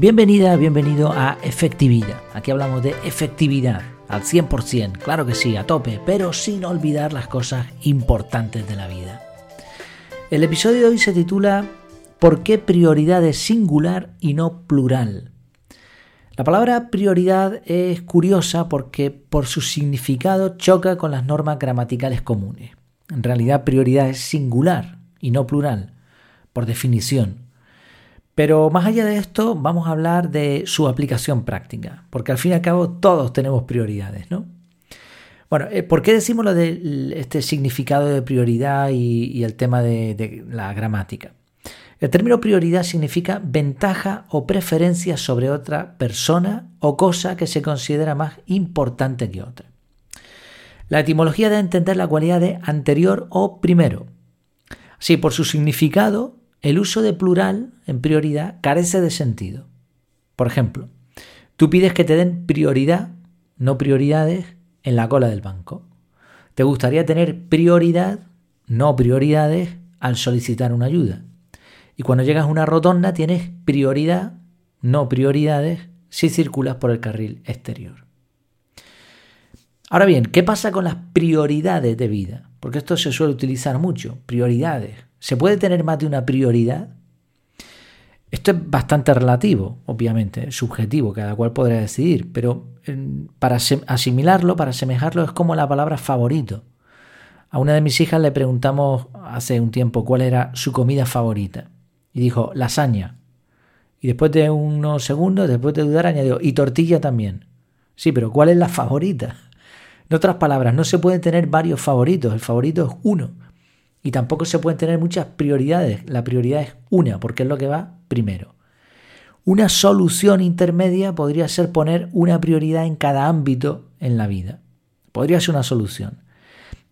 Bienvenida, bienvenido a Efectividad. Aquí hablamos de efectividad al 100%, claro que sí, a tope, pero sin olvidar las cosas importantes de la vida. El episodio de hoy se titula ¿Por qué prioridad es singular y no plural? La palabra prioridad es curiosa porque por su significado choca con las normas gramaticales comunes. En realidad prioridad es singular y no plural, por definición. Pero más allá de esto, vamos a hablar de su aplicación práctica, porque al fin y al cabo todos tenemos prioridades, ¿no? Bueno, eh, ¿por qué decimos lo de este significado de prioridad y, el tema de, la gramática? El término prioridad significa ventaja o preferencia sobre otra persona o cosa que se considera más importante que otra. La etimología de entender la cualidad de anterior o primero. Así, por su significado, el uso de plural en prioridad carece de sentido. Por ejemplo, tú pides que te den prioridad, no prioridades, en la cola del banco. Te gustaría tener prioridad, no prioridades, al solicitar una ayuda. Y cuando llegas a una rotonda tienes prioridad, no prioridades, si circulas por el carril exterior. Ahora bien, ¿qué pasa con las prioridades de vida? Porque esto se suele utilizar mucho, prioridades. ¿Se puede tener más de una prioridad? Esto es bastante relativo, obviamente, subjetivo, cada cual podrá decidir, pero para asimilarlo, para asemejarlo, es como la palabra favorito. A una de mis hijas le preguntamos hace un tiempo cuál era su comida favorita y dijo lasaña. Y después de unos segundos, después de dudar, añadió y tortilla también. Sí, pero ¿cuál es la favorita? En otras palabras, no se pueden tener varios favoritos, el favorito es uno. Y tampoco se pueden tener muchas prioridades. La prioridad es una, porque es lo que va primero. Una solución intermedia podría ser poner una prioridad en cada ámbito en la vida. Podría ser una solución.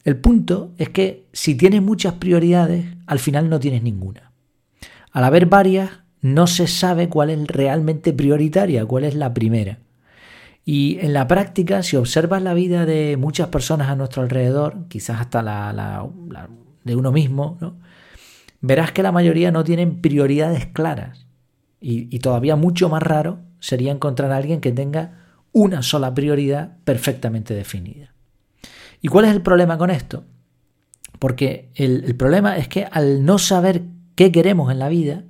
El punto es que si tienes muchas prioridades, al final no tienes ninguna. Al haber varias, no se sabe cuál es realmente prioritaria, cuál es la primera. Y en la práctica, si observas la vida de muchas personas a nuestro alrededor, quizás hasta la, la de uno mismo, ¿no? verás que la mayoría no tienen prioridades claras. Y, todavía mucho más raro sería encontrar a alguien que tenga una sola prioridad perfectamente definida. ¿Y cuál es el problema con esto? Porque el, el, problema es que al no saber qué queremos en la vida,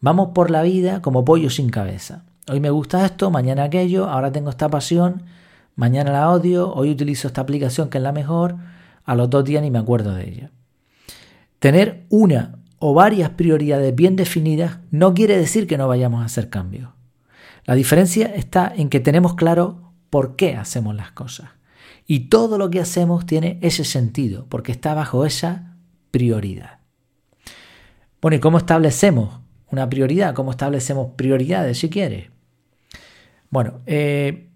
vamos por la vida como pollo sin cabeza. Hoy me gusta esto, mañana aquello, ahora tengo esta pasión, mañana la odio, hoy utilizo esta aplicación que es la mejor, a los dos días ni me acuerdo de ella. Tener una o varias prioridades bien definidas no quiere decir que no vayamos a hacer cambios. La diferencia está en que tenemos claro por qué hacemos las cosas. Y todo lo que hacemos tiene ese sentido, porque está bajo esa prioridad. Bueno, ¿y cómo establecemos una prioridad? ¿Cómo establecemos prioridades, si quieres? Bueno, eh,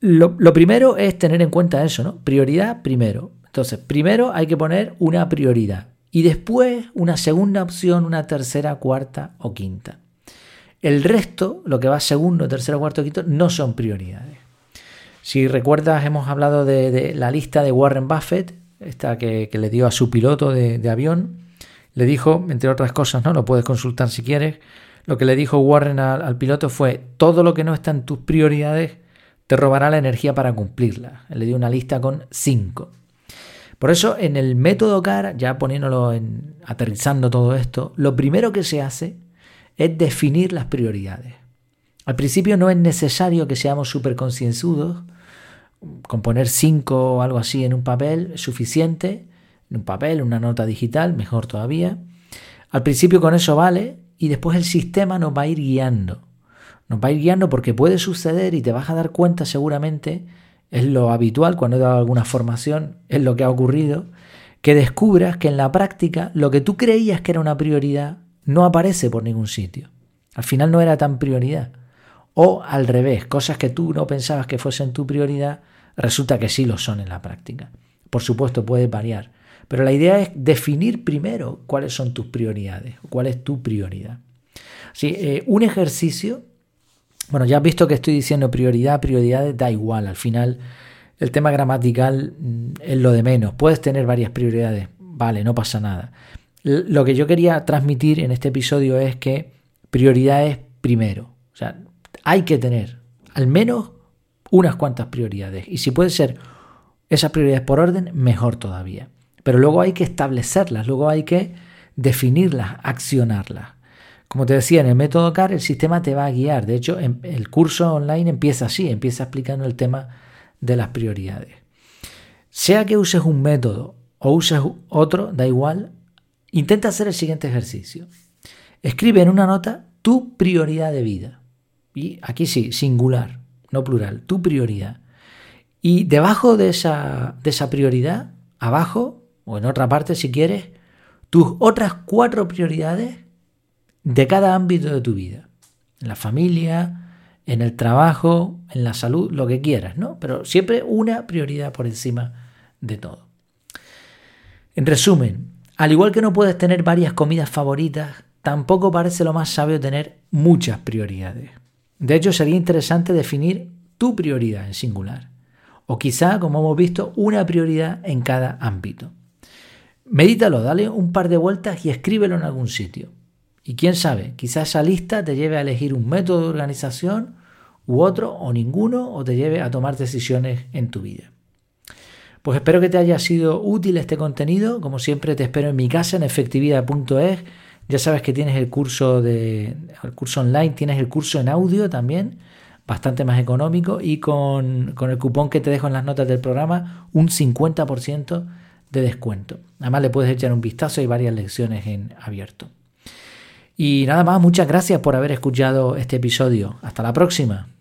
lo, lo, primero es tener en cuenta eso, ¿no? Prioridad primero. Entonces, primero hay que poner una prioridad y después una segunda opción, una tercera, cuarta o quinta. El resto, lo que va segundo, tercero, cuarto, quinto, no son prioridades. Si recuerdas, hemos hablado de, la lista de Warren Buffett, esta que, le dio a su piloto de, avión. Le dijo, entre otras cosas, ¿no? Lo puedes consultar si quieres. Lo que le dijo Warren al, al piloto fue: todo lo que no está en tus prioridades te robará la energía para cumplirla. Le dio una lista con cinco. Por eso, en el método CAR, ya poniéndolo en, aterrizando todo esto, lo primero que se hace es definir las prioridades. Al principio no es necesario que seamos súper concienzudos, con poner cinco o algo así en un papel es suficiente, en un papel, una nota digital, mejor todavía. Al principio con eso vale y después el sistema nos va a ir guiando. Nos va a ir guiando porque puede suceder y te vas a dar cuenta seguramente es lo habitual cuando he dado alguna formación, es lo que ha ocurrido, que descubras que en la práctica lo que tú creías que era una prioridad no aparece por ningún sitio. Al final no era tan prioridad. O al revés, cosas que tú no pensabas que fuesen tu prioridad, resulta que sí lo son en la práctica. Por supuesto, puede variar. Pero la idea es definir primero cuáles son tus prioridades, cuál es tu prioridad. Sí, eh, un ejercicio bueno, ya has visto que estoy diciendo prioridad, prioridades, da igual. Al final, el tema gramatical mm, es lo de menos. Puedes tener varias prioridades, vale, no pasa nada. Lo que yo quería transmitir en este episodio es que prioridad es primero. O sea, hay que tener al menos unas cuantas prioridades. Y si puede ser esas prioridades por orden, mejor todavía. Pero luego hay que establecerlas, luego hay que definirlas, accionarlas. Como te decía, en el método CAR el sistema te va a guiar. De hecho, el curso online empieza así, empieza explicando el tema de las prioridades. Sea que uses un método o uses otro, da igual, intenta hacer el siguiente ejercicio. Escribe en una nota tu prioridad de vida. Y aquí sí, singular, no plural, tu prioridad. Y debajo de esa, de esa prioridad, abajo, o en otra parte si quieres, tus otras cuatro prioridades de cada ámbito de tu vida. En la familia, en el trabajo, en la salud, lo que quieras, ¿no? Pero siempre una prioridad por encima de todo. En resumen, al igual que no puedes tener varias comidas favoritas, tampoco parece lo más sabio tener muchas prioridades. De hecho, sería interesante definir tu prioridad en singular. O quizá, como hemos visto, una prioridad en cada ámbito. Medítalo, dale un par de vueltas y escríbelo en algún sitio. Y quién sabe, quizás esa lista te lleve a elegir un método de organización u otro o ninguno o te lleve a tomar decisiones en tu vida. Pues espero que te haya sido útil este contenido. Como siempre te espero en mi casa en efectividad.es. Ya sabes que tienes el curso de el curso online, tienes el curso en audio también, bastante más económico y con, con el cupón que te dejo en las notas del programa un 50% de descuento. Además le puedes echar un vistazo, hay varias lecciones en abierto. Y nada más, muchas gracias por haber escuchado este episodio. Hasta la próxima.